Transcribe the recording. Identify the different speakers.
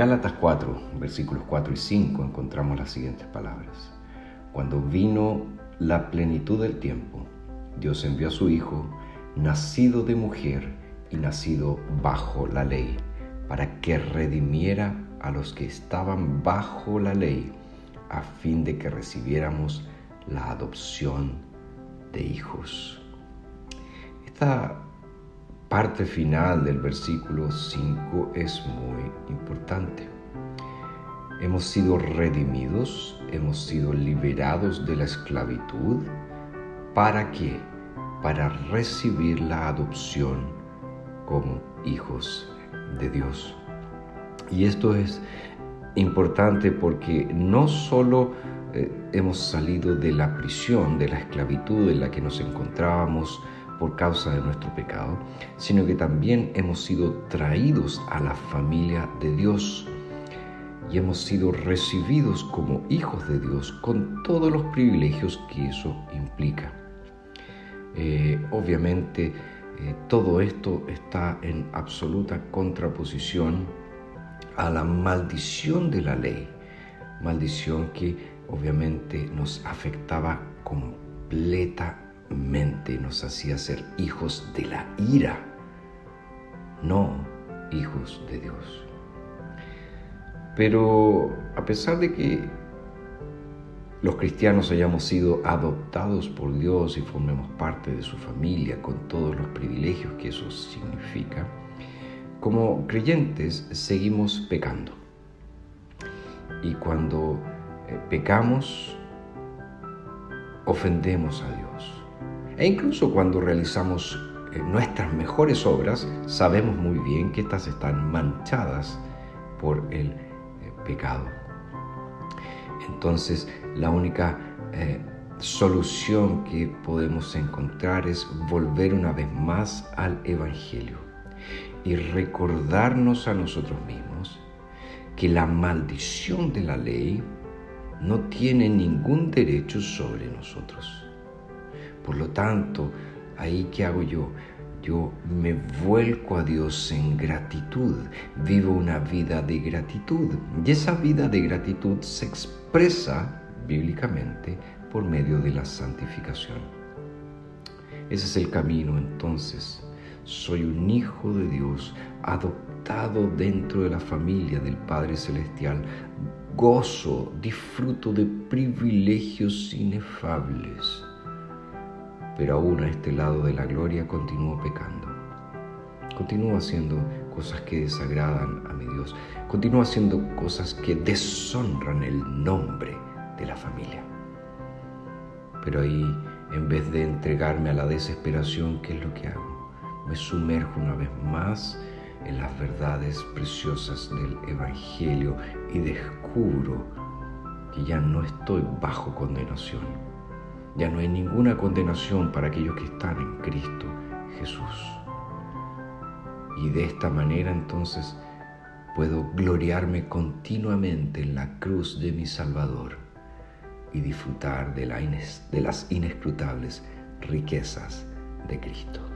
Speaker 1: Gálatas 4, versículos 4 y 5 encontramos las siguientes palabras. Cuando vino la plenitud del tiempo, Dios envió a su Hijo, nacido de mujer y nacido bajo la ley, para que redimiera a los que estaban bajo la ley, a fin de que recibiéramos la adopción de hijos. Esta parte final del versículo 5 es muy importante. Hemos sido redimidos, hemos sido liberados de la esclavitud. ¿Para qué? Para recibir la adopción como hijos de Dios. Y esto es importante porque no solo eh, hemos salido de la prisión, de la esclavitud en la que nos encontrábamos por causa de nuestro pecado, sino que también hemos sido traídos a la familia de Dios y hemos sido recibidos como hijos de Dios con todos los privilegios que eso implica. Eh, obviamente eh, todo esto está en absoluta contraposición a la maldición de la ley, maldición que obviamente nos afectaba completamente, nos hacía ser hijos de la ira, no hijos de Dios. Pero a pesar de que los cristianos hayamos sido adoptados por Dios y formemos parte de su familia con todos los privilegios que eso significa, como creyentes seguimos pecando. Y cuando eh, pecamos, ofendemos a Dios. E incluso cuando realizamos eh, nuestras mejores obras, sabemos muy bien que estas están manchadas por el pecado. Entonces, la única eh, solución que podemos encontrar es volver una vez más al Evangelio y recordarnos a nosotros mismos que la maldición de la ley no tiene ningún derecho sobre nosotros. Por lo tanto, ahí qué hago yo? yo me vuelco a Dios en gratitud, vivo una vida de gratitud. Y esa vida de gratitud se expresa bíblicamente por medio de la santificación. Ese es el camino entonces. Soy un hijo de Dios, adoptado dentro de la familia del Padre Celestial. Gozo, disfruto de privilegios inefables pero aún a este lado de la gloria continúo pecando. Continúo haciendo cosas que desagradan a mi Dios. Continúo haciendo cosas que deshonran el nombre de la familia. Pero ahí, en vez de entregarme a la desesperación, ¿qué es lo que hago? Me sumerjo una vez más en las verdades preciosas del Evangelio y descubro que ya no estoy bajo condenación ya no hay ninguna condenación para aquellos que están en Cristo Jesús. Y de esta manera entonces puedo gloriarme continuamente en la cruz de mi Salvador y disfrutar de, las inescrutables riquezas de Cristo.